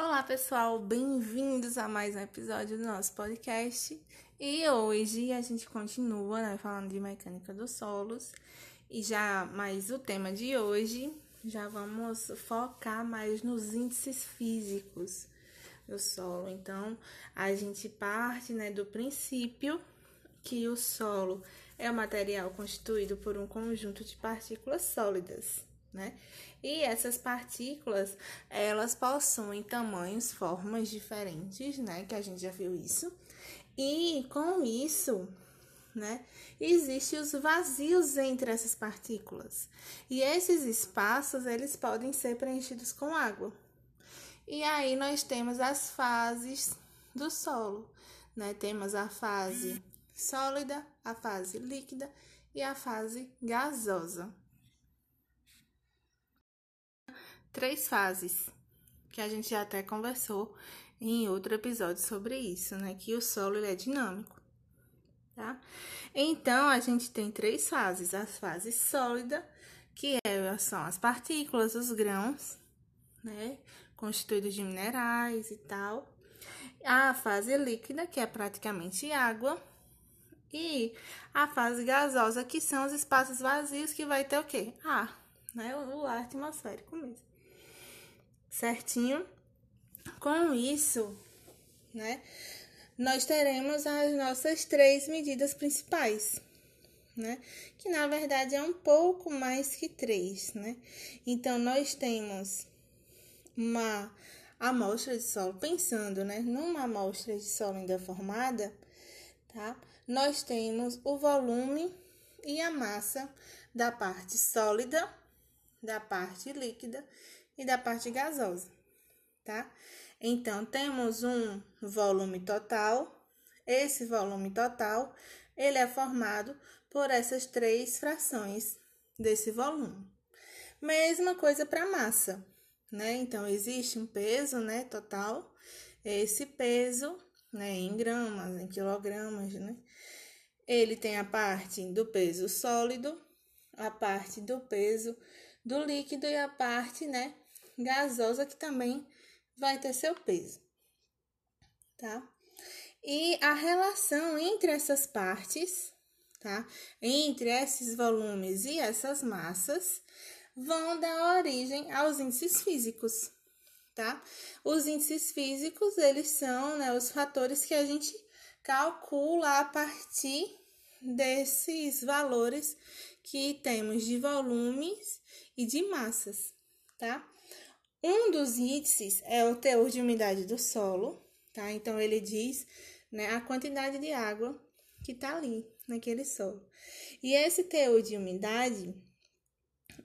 Olá, pessoal, bem-vindos a mais um episódio do nosso podcast. E hoje a gente continua né, falando de mecânica dos solos. E já mais o tema de hoje, já vamos focar mais nos índices físicos do solo. Então, a gente parte né, do princípio que o solo é um material constituído por um conjunto de partículas sólidas né? E essas partículas, elas possuem tamanhos, formas diferentes, né? Que a gente já viu isso. E com isso, né? Existem os vazios entre essas partículas. E esses espaços, eles podem ser preenchidos com água. E aí nós temos as fases do solo, né? Temos a fase sólida, a fase líquida e a fase gasosa três fases, que a gente já até conversou em outro episódio sobre isso, né? Que o solo ele é dinâmico, tá? Então, a gente tem três fases: a fase sólida, que é, são as partículas, os grãos, né? Constituídos de minerais e tal. A fase líquida, que é praticamente água. E a fase gasosa, que são os espaços vazios, que vai ter o quê? Ar, né? O ar atmosférico mesmo certinho? Com isso, né, nós teremos as nossas três medidas principais, né? Que na verdade é um pouco mais que três, né? Então, nós temos uma amostra de solo, pensando, né, numa amostra de solo ainda formada, tá? Nós temos o volume e a massa da parte sólida, da parte líquida e da parte gasosa, tá? Então, temos um volume total. Esse volume total, ele é formado por essas três frações desse volume. Mesma coisa para massa, né? Então, existe um peso, né, total. Esse peso, né, em gramas, em quilogramas, né? Ele tem a parte do peso sólido, a parte do peso do líquido e a parte, né, gasosa que também vai ter seu peso, tá? E a relação entre essas partes, tá? Entre esses volumes e essas massas vão dar origem aos índices físicos, tá? Os índices físicos, eles são, né, os fatores que a gente calcula a partir desses valores que temos de volumes e de massas, tá? Um dos índices é o teor de umidade do solo, tá? Então, ele diz né, a quantidade de água que está ali naquele solo. E esse teor de umidade,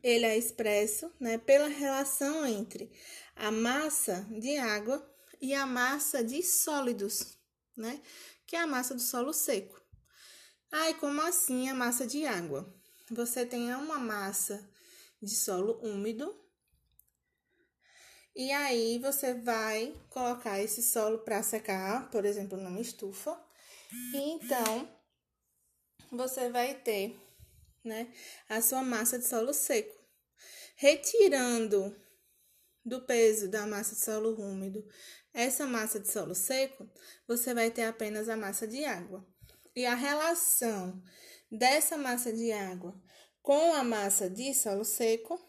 ele é expresso né, pela relação entre a massa de água e a massa de sólidos, né? Que é a massa do solo seco. Ai, como assim a massa de água? Você tem uma massa de solo úmido e aí você vai colocar esse solo para secar, por exemplo, numa estufa. E então você vai ter, né, a sua massa de solo seco. Retirando do peso da massa de solo úmido essa massa de solo seco, você vai ter apenas a massa de água. E a relação dessa massa de água com a massa de solo seco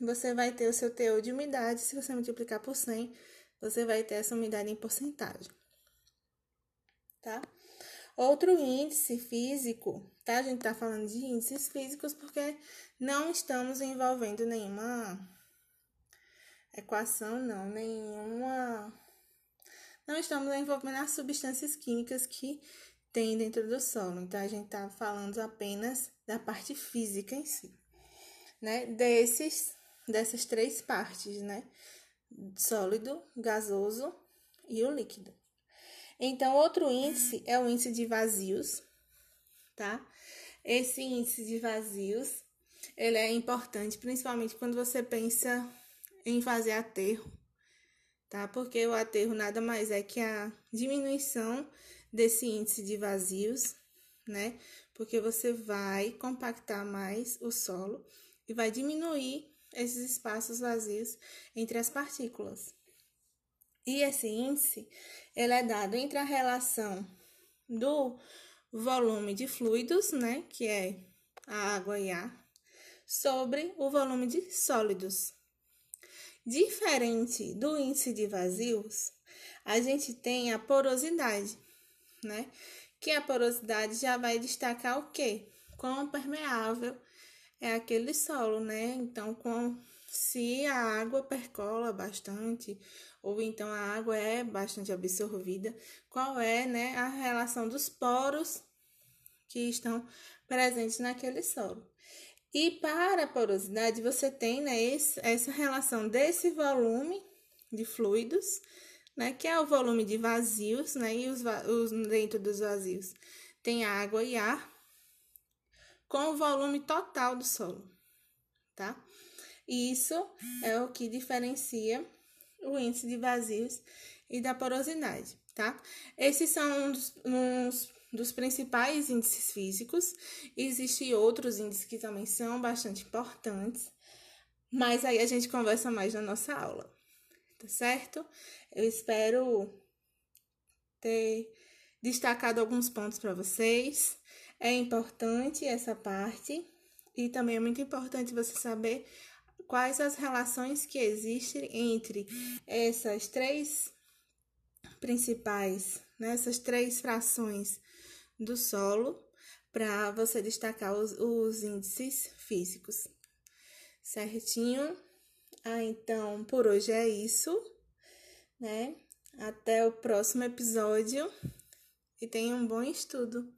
você vai ter o seu teor de umidade. Se você multiplicar por 100, você vai ter essa umidade em porcentagem. Tá? Outro índice físico, tá? A gente tá falando de índices físicos porque não estamos envolvendo nenhuma equação, não, nenhuma. Não estamos envolvendo as substâncias químicas que tem dentro do solo. Então, a gente tá falando apenas da parte física em si, né? Desses dessas três partes, né? Sólido, gasoso e o líquido. Então, outro índice é o índice de vazios, tá? Esse índice de vazios, ele é importante, principalmente quando você pensa em fazer aterro, tá? Porque o aterro nada mais é que a diminuição desse índice de vazios, né? Porque você vai compactar mais o solo e vai diminuir esses espaços vazios entre as partículas. E esse índice, ele é dado entre a relação do volume de fluidos, né, que é a água e ar, sobre o volume de sólidos. Diferente do índice de vazios, a gente tem a porosidade, né? Que a porosidade já vai destacar o quê? Quão permeável é aquele solo, né? Então, com, se a água percola bastante, ou então a água é bastante absorvida, qual é né, a relação dos poros que estão presentes naquele solo. E para a porosidade, você tem né, esse, essa relação desse volume de fluidos, né, que é o volume de vazios, né, e os, os dentro dos vazios tem água e ar, com o volume total do solo, tá? Isso é o que diferencia o índice de vazios e da porosidade, tá? Esses são uns, uns dos principais índices físicos. Existem outros índices que também são bastante importantes, mas aí a gente conversa mais na nossa aula, tá certo? Eu espero ter destacado alguns pontos para vocês. É importante essa parte e também é muito importante você saber quais as relações que existem entre essas três principais, né, essas três frações do solo para você destacar os, os índices físicos. Certinho? Ah, então por hoje é isso, né? Até o próximo episódio e tenha um bom estudo.